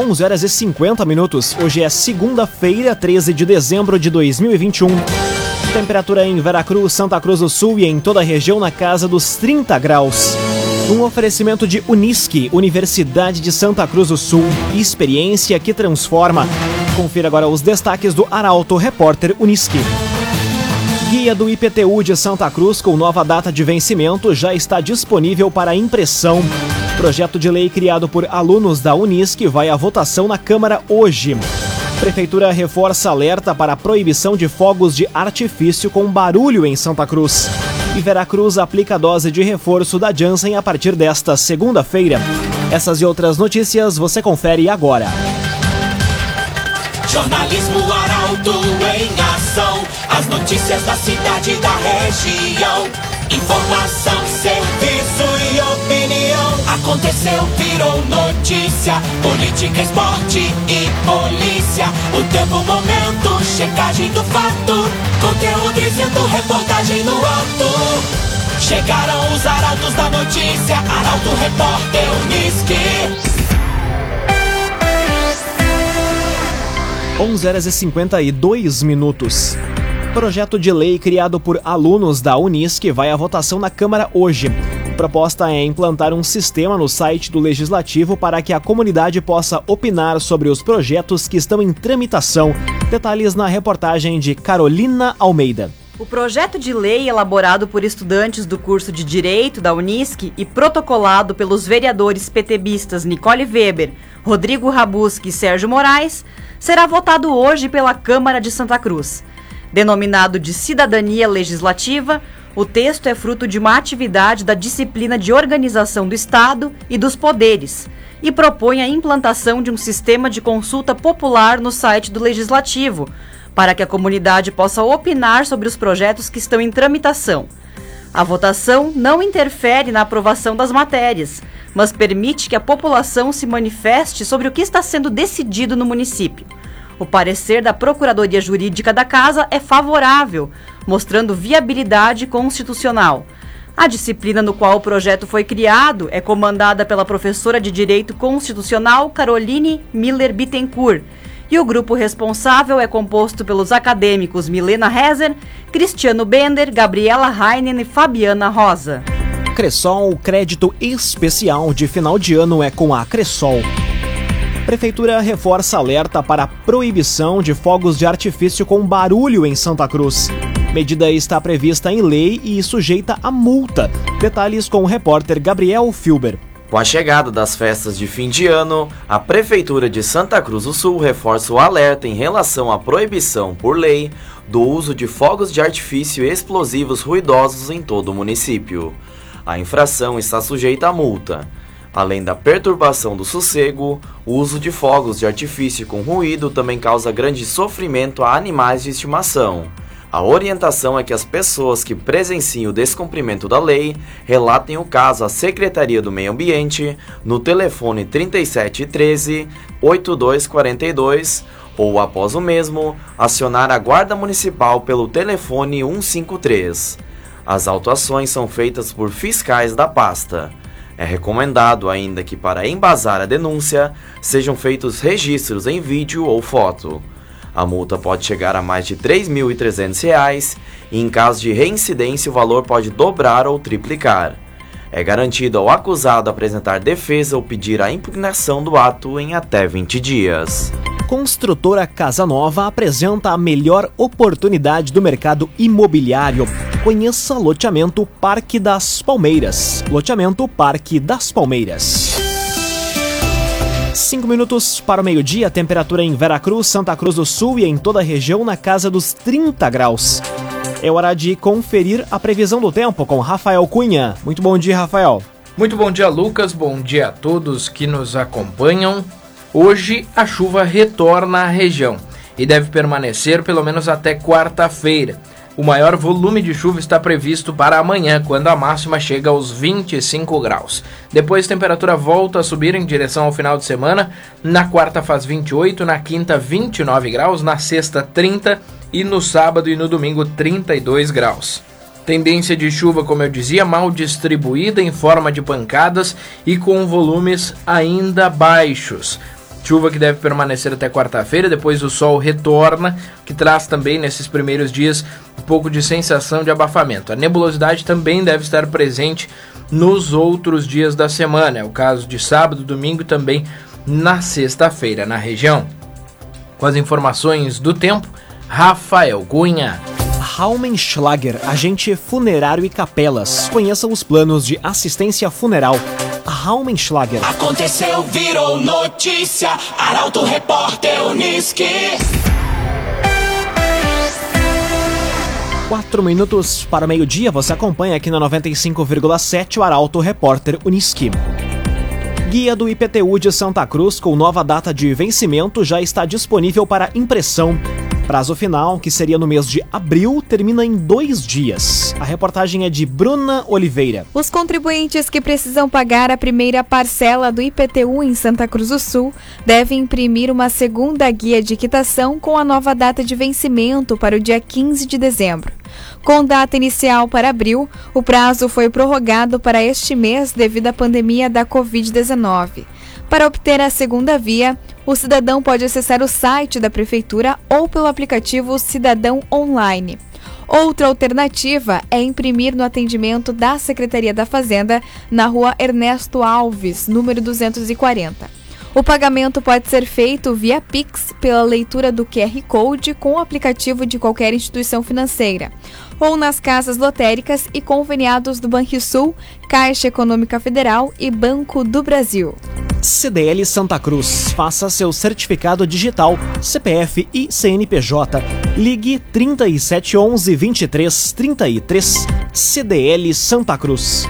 11 horas e 50 minutos. Hoje é segunda-feira, 13 de dezembro de 2021. Temperatura em Veracruz, Santa Cruz do Sul e em toda a região na casa dos 30 graus. Um oferecimento de Unisque, Universidade de Santa Cruz do Sul. Experiência que transforma. Confira agora os destaques do Arauto Repórter Unisque. Guia do IPTU de Santa Cruz com nova data de vencimento já está disponível para impressão. Projeto de lei criado por alunos da Unisque vai à votação na Câmara hoje. Prefeitura reforça alerta para a proibição de fogos de artifício com barulho em Santa Cruz. E Veracruz aplica dose de reforço da Janssen a partir desta segunda-feira. Essas e outras notícias você confere agora. Jornalismo Arauto em ação. As notícias da cidade e da região. Informação, serviço. Aconteceu, virou notícia. Política, esporte e polícia. O tempo, momento, checagem do fato. Conteúdo dizendo, reportagem no ato. Chegaram os arautos da notícia. Arauto, repórter, Unisque. 11 horas e 52 minutos. Projeto de lei criado por alunos da Unisc vai à votação na Câmara hoje. Proposta é implantar um sistema no site do Legislativo para que a comunidade possa opinar sobre os projetos que estão em tramitação. Detalhes na reportagem de Carolina Almeida. O projeto de lei elaborado por estudantes do curso de Direito da Unisc e protocolado pelos vereadores PTBistas Nicole Weber, Rodrigo Rabuski e Sérgio Moraes será votado hoje pela Câmara de Santa Cruz. Denominado de Cidadania Legislativa, o texto é fruto de uma atividade da disciplina de organização do Estado e dos poderes e propõe a implantação de um sistema de consulta popular no site do Legislativo, para que a comunidade possa opinar sobre os projetos que estão em tramitação. A votação não interfere na aprovação das matérias, mas permite que a população se manifeste sobre o que está sendo decidido no município. O parecer da Procuradoria Jurídica da Casa é favorável, mostrando viabilidade constitucional. A disciplina no qual o projeto foi criado é comandada pela professora de Direito Constitucional Caroline Miller Bittencourt, e o grupo responsável é composto pelos acadêmicos Milena Rezer, Cristiano Bender, Gabriela Heinen e Fabiana Rosa. Cressol, crédito especial de final de ano é com a Cressol. Prefeitura reforça alerta para proibição de fogos de artifício com barulho em Santa Cruz. Medida está prevista em lei e sujeita a multa. Detalhes com o repórter Gabriel Filber. Com a chegada das festas de fim de ano, a Prefeitura de Santa Cruz do Sul reforça o alerta em relação à proibição, por lei, do uso de fogos de artifício explosivos ruidosos em todo o município. A infração está sujeita a multa. Além da perturbação do sossego, o uso de fogos de artifício com ruído também causa grande sofrimento a animais de estimação. A orientação é que as pessoas que presenciem o descumprimento da lei relatem o caso à Secretaria do Meio Ambiente no telefone 3713 8242 ou, após o mesmo, acionar a Guarda Municipal pelo telefone 153. As autuações são feitas por fiscais da pasta. É recomendado ainda que, para embasar a denúncia, sejam feitos registros em vídeo ou foto. A multa pode chegar a mais de R$ 3.300 e, em caso de reincidência, o valor pode dobrar ou triplicar. É garantido ao acusado apresentar defesa ou pedir a impugnação do ato em até 20 dias. Construtora Casa Nova apresenta a melhor oportunidade do mercado imobiliário. Conheça loteamento Parque das Palmeiras. Loteamento Parque das Palmeiras. 5 minutos para o meio-dia, temperatura em Veracruz, Santa Cruz do Sul e em toda a região na casa dos 30 graus. É hora de conferir a previsão do tempo com Rafael Cunha. Muito bom dia, Rafael. Muito bom dia, Lucas. Bom dia a todos que nos acompanham. Hoje a chuva retorna à região e deve permanecer pelo menos até quarta-feira. O maior volume de chuva está previsto para amanhã, quando a máxima chega aos 25 graus. Depois a temperatura volta a subir em direção ao final de semana. Na quarta faz 28, na quinta 29 graus, na sexta 30 e no sábado e no domingo 32 graus. Tendência de chuva, como eu dizia, mal distribuída em forma de pancadas e com volumes ainda baixos. Chuva que deve permanecer até quarta-feira, depois o sol retorna, que traz também nesses primeiros dias um pouco de sensação de abafamento. A nebulosidade também deve estar presente nos outros dias da semana, é o caso de sábado, domingo e também na sexta-feira na região. Com as informações do tempo, Rafael Cunha. Raumenschlager, agente funerário e capelas. Conheça os planos de assistência funeral. Raumenschlager. Aconteceu, virou notícia. Arauto Repórter Uniski. Quatro minutos para o meio-dia, você acompanha aqui na 95,7 o Arauto Repórter Uniski. Guia do IPTU de Santa Cruz com nova data de vencimento já está disponível para impressão. Prazo final, que seria no mês de abril, termina em dois dias. A reportagem é de Bruna Oliveira. Os contribuintes que precisam pagar a primeira parcela do IPTU em Santa Cruz do Sul devem imprimir uma segunda guia de quitação com a nova data de vencimento para o dia 15 de dezembro. Com data inicial para abril, o prazo foi prorrogado para este mês devido à pandemia da Covid-19. Para obter a segunda via, o cidadão pode acessar o site da Prefeitura ou pelo aplicativo Cidadão Online. Outra alternativa é imprimir no atendimento da Secretaria da Fazenda, na rua Ernesto Alves, número 240. O pagamento pode ser feito via Pix pela leitura do QR Code com o aplicativo de qualquer instituição financeira, ou nas casas lotéricas e conveniados do Banrisul, Caixa Econômica Federal e Banco do Brasil. CDL Santa Cruz. Faça seu certificado digital, CPF e CNPJ. Ligue 3711 2333 CDL Santa Cruz.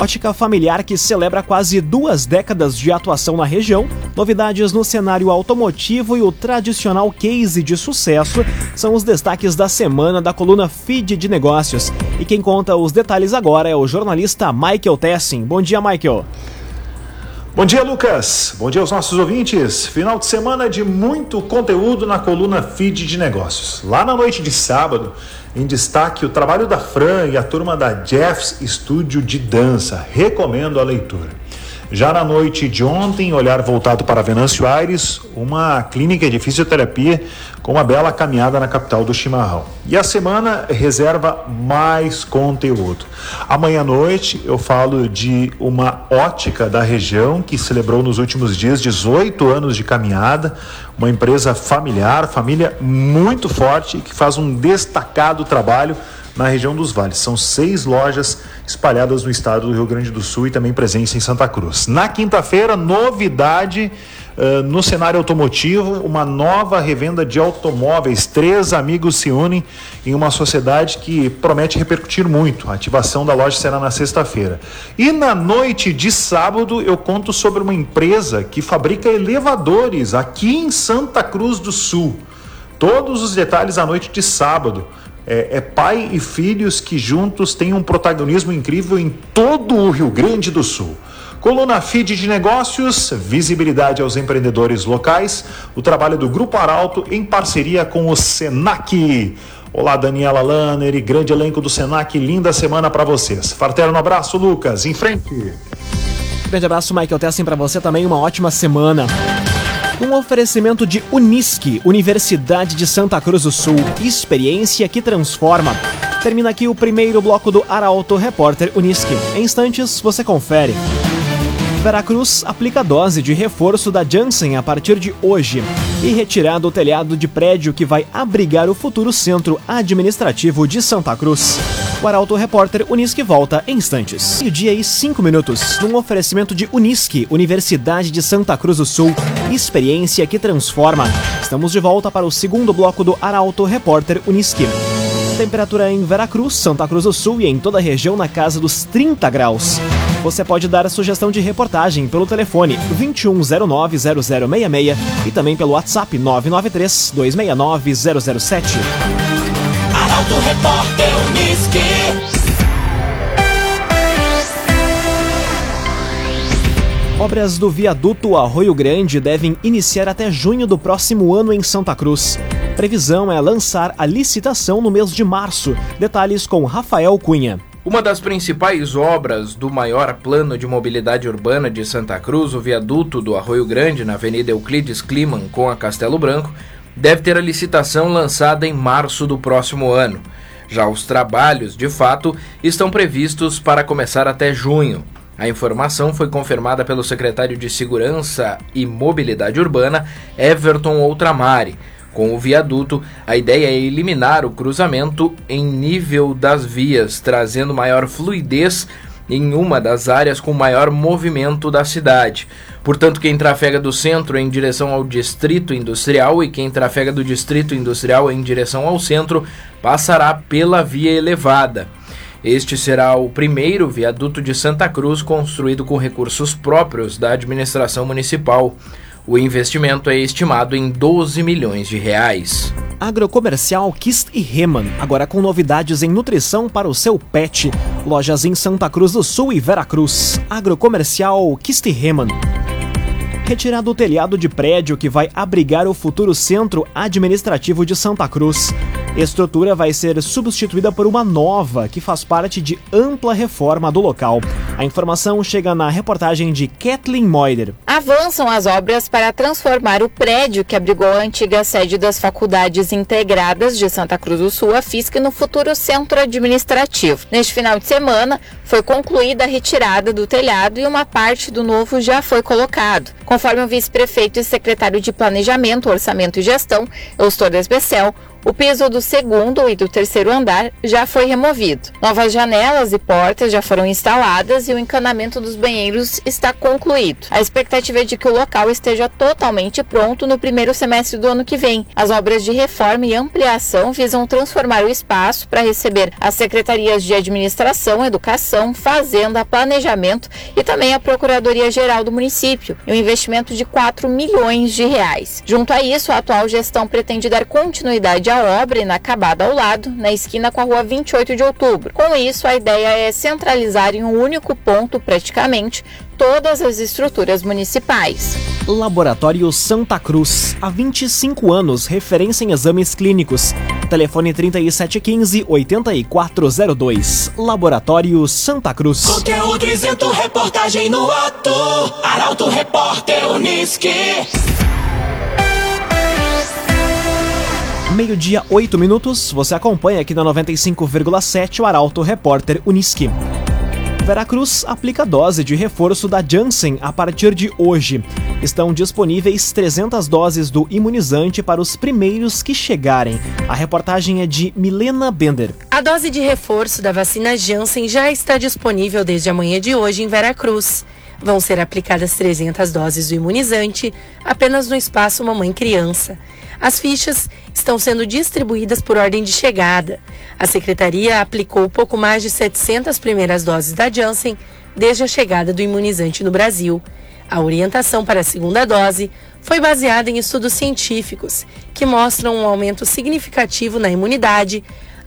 Ótica Familiar que celebra quase duas décadas de atuação na região. Novidades no cenário automotivo e o tradicional case de sucesso são os destaques da semana da coluna Feed de Negócios. E quem conta os detalhes agora é o jornalista Michael Tessin. Bom dia, Michael. Bom dia, Lucas. Bom dia aos nossos ouvintes. Final de semana de muito conteúdo na coluna Feed de Negócios. Lá na noite de sábado, em destaque o trabalho da Fran e a turma da Jeffs Estúdio de Dança. Recomendo a leitura. Já na noite de ontem, olhar voltado para Venâncio Aires, uma clínica de fisioterapia com uma bela caminhada na capital do chimarrão. E a semana reserva mais conteúdo. Amanhã à noite eu falo de uma ótica da região que celebrou nos últimos dias 18 anos de caminhada, uma empresa familiar, família muito forte que faz um destacado trabalho na região dos vales. São seis lojas espalhadas no estado do Rio Grande do Sul e também presença em Santa Cruz. Na quinta-feira, novidade. Uh, no cenário automotivo, uma nova revenda de automóveis. Três amigos se unem em uma sociedade que promete repercutir muito. A ativação da loja será na sexta-feira. E na noite de sábado, eu conto sobre uma empresa que fabrica elevadores aqui em Santa Cruz do Sul. Todos os detalhes à noite de sábado é, é, pai e filhos que juntos têm um protagonismo incrível em todo o Rio Grande do Sul. Coluna Feed de Negócios, visibilidade aos empreendedores locais, o trabalho do Grupo Arauto em parceria com o Senac. Olá, Daniela Lanner e grande elenco do Senac, linda semana para vocês. Fraterno abraço, Lucas, em frente. Grande abraço, Michael Tessin, para você também, uma ótima semana. Um oferecimento de Unisque, Universidade de Santa Cruz do Sul. Experiência que transforma. Termina aqui o primeiro bloco do Arauto Repórter Unisque. Em instantes, você confere. Veracruz aplica dose de reforço da Janssen a partir de hoje e retirado o telhado de prédio que vai abrigar o futuro centro administrativo de Santa Cruz. O Arauto Repórter Unisque volta em instantes. E o dia e cinco minutos, num oferecimento de Unisque, Universidade de Santa Cruz do Sul. Experiência que transforma. Estamos de volta para o segundo bloco do Arauto Repórter Unisque. Temperatura em Veracruz, Santa Cruz do Sul e em toda a região na casa dos 30 graus. Você pode dar a sugestão de reportagem pelo telefone 2109-0066 e também pelo WhatsApp 993-269-007. Arauto Repórter Uniski. Obras do viaduto Arroio Grande devem iniciar até junho do próximo ano em Santa Cruz. Previsão é lançar a licitação no mês de março. Detalhes com Rafael Cunha. Uma das principais obras do maior plano de mobilidade urbana de Santa Cruz, o viaduto do Arroio Grande, na Avenida Euclides Kliman com a Castelo Branco, deve ter a licitação lançada em março do próximo ano. Já os trabalhos, de fato, estão previstos para começar até junho. A informação foi confirmada pelo secretário de Segurança e Mobilidade Urbana, Everton Outramari. Com o viaduto, a ideia é eliminar o cruzamento em nível das vias, trazendo maior fluidez em uma das áreas com maior movimento da cidade. Portanto, quem trafega do centro em direção ao distrito industrial e quem trafega do distrito industrial em direção ao centro passará pela via elevada. Este será o primeiro viaduto de Santa Cruz construído com recursos próprios da administração municipal. O investimento é estimado em 12 milhões de reais. Agrocomercial Kist e Reman, agora com novidades em nutrição para o seu pet. Lojas em Santa Cruz do Sul e Veracruz. Agrocomercial Kist e Reman. Retirado o telhado de prédio que vai abrigar o futuro centro administrativo de Santa Cruz estrutura vai ser substituída por uma nova, que faz parte de ampla reforma do local. A informação chega na reportagem de Kathleen Moider. Avançam as obras para transformar o prédio que abrigou a antiga sede das Faculdades Integradas de Santa Cruz do Sul, a FISC, no futuro centro administrativo. Neste final de semana, foi concluída a retirada do telhado e uma parte do novo já foi colocado. Conforme o vice-prefeito e secretário de Planejamento, Orçamento e Gestão, Eustor Desbecel, o piso do segundo e do terceiro andar já foi removido. Novas janelas e portas já foram instaladas e o encanamento dos banheiros está concluído. A expectativa é de que o local esteja totalmente pronto no primeiro semestre do ano que vem. As obras de reforma e ampliação visam transformar o espaço para receber as secretarias de Administração, Educação, Fazenda, Planejamento e também a Procuradoria-Geral do município, um investimento de 4 milhões de reais. Junto a isso, a atual gestão pretende dar continuidade a obra inacabada ao lado, na esquina com a rua 28 de outubro. Com isso, a ideia é centralizar em um único ponto, praticamente, todas as estruturas municipais. Laboratório Santa Cruz. Há 25 anos, referência em exames clínicos. Telefone 3715-8402. Laboratório Santa Cruz. Conteúdo isento, reportagem no ato. Arauto Repórter Unisque. Meio-dia, 8 minutos. Você acompanha aqui na 95,7 o Arauto Repórter Uniski. Veracruz aplica dose de reforço da Janssen a partir de hoje. Estão disponíveis 300 doses do imunizante para os primeiros que chegarem. A reportagem é de Milena Bender. A dose de reforço da vacina Janssen já está disponível desde a manhã de hoje em Veracruz. Vão ser aplicadas 300 doses do imunizante apenas no espaço Mamãe Criança. As fichas estão sendo distribuídas por ordem de chegada. A secretaria aplicou pouco mais de 700 primeiras doses da Janssen desde a chegada do imunizante no Brasil. A orientação para a segunda dose foi baseada em estudos científicos que mostram um aumento significativo na imunidade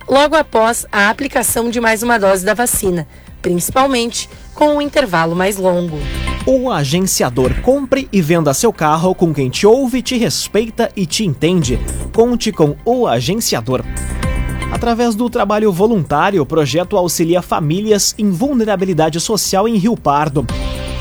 logo após a aplicação de mais uma dose da vacina, principalmente com um intervalo mais longo. O agenciador compre e venda seu carro com quem te ouve, te respeita e te entende. Conte com o agenciador. Através do trabalho voluntário, o projeto auxilia famílias em vulnerabilidade social em Rio Pardo.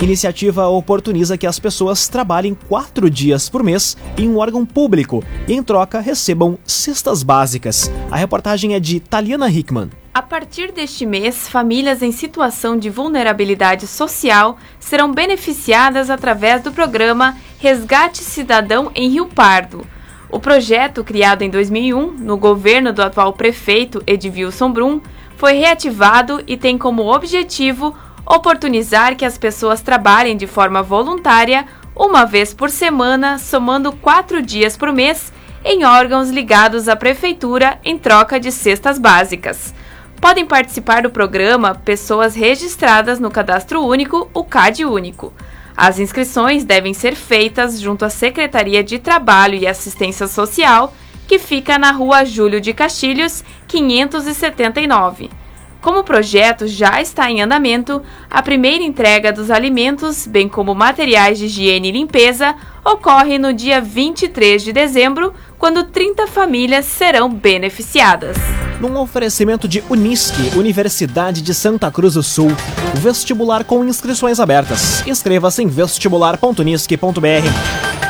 Iniciativa oportuniza que as pessoas trabalhem quatro dias por mês em um órgão público e, em troca, recebam cestas básicas. A reportagem é de Taliana Hickman. A partir deste mês, famílias em situação de vulnerabilidade social serão beneficiadas através do programa Resgate Cidadão em Rio Pardo. O projeto, criado em 2001 no governo do atual prefeito Edvilson Brum, foi reativado e tem como objetivo oportunizar que as pessoas trabalhem de forma voluntária uma vez por semana, somando quatro dias por mês, em órgãos ligados à prefeitura em troca de cestas básicas. Podem participar do programa pessoas registradas no Cadastro Único, o CAD Único. As inscrições devem ser feitas junto à Secretaria de Trabalho e Assistência Social, que fica na Rua Júlio de Castilhos, 579. Como o projeto já está em andamento, a primeira entrega dos alimentos, bem como materiais de higiene e limpeza, ocorre no dia 23 de dezembro, quando 30 famílias serão beneficiadas. Num oferecimento de Unisque, Universidade de Santa Cruz do Sul. Vestibular com inscrições abertas. Inscreva-se em vestibular.unisque.br.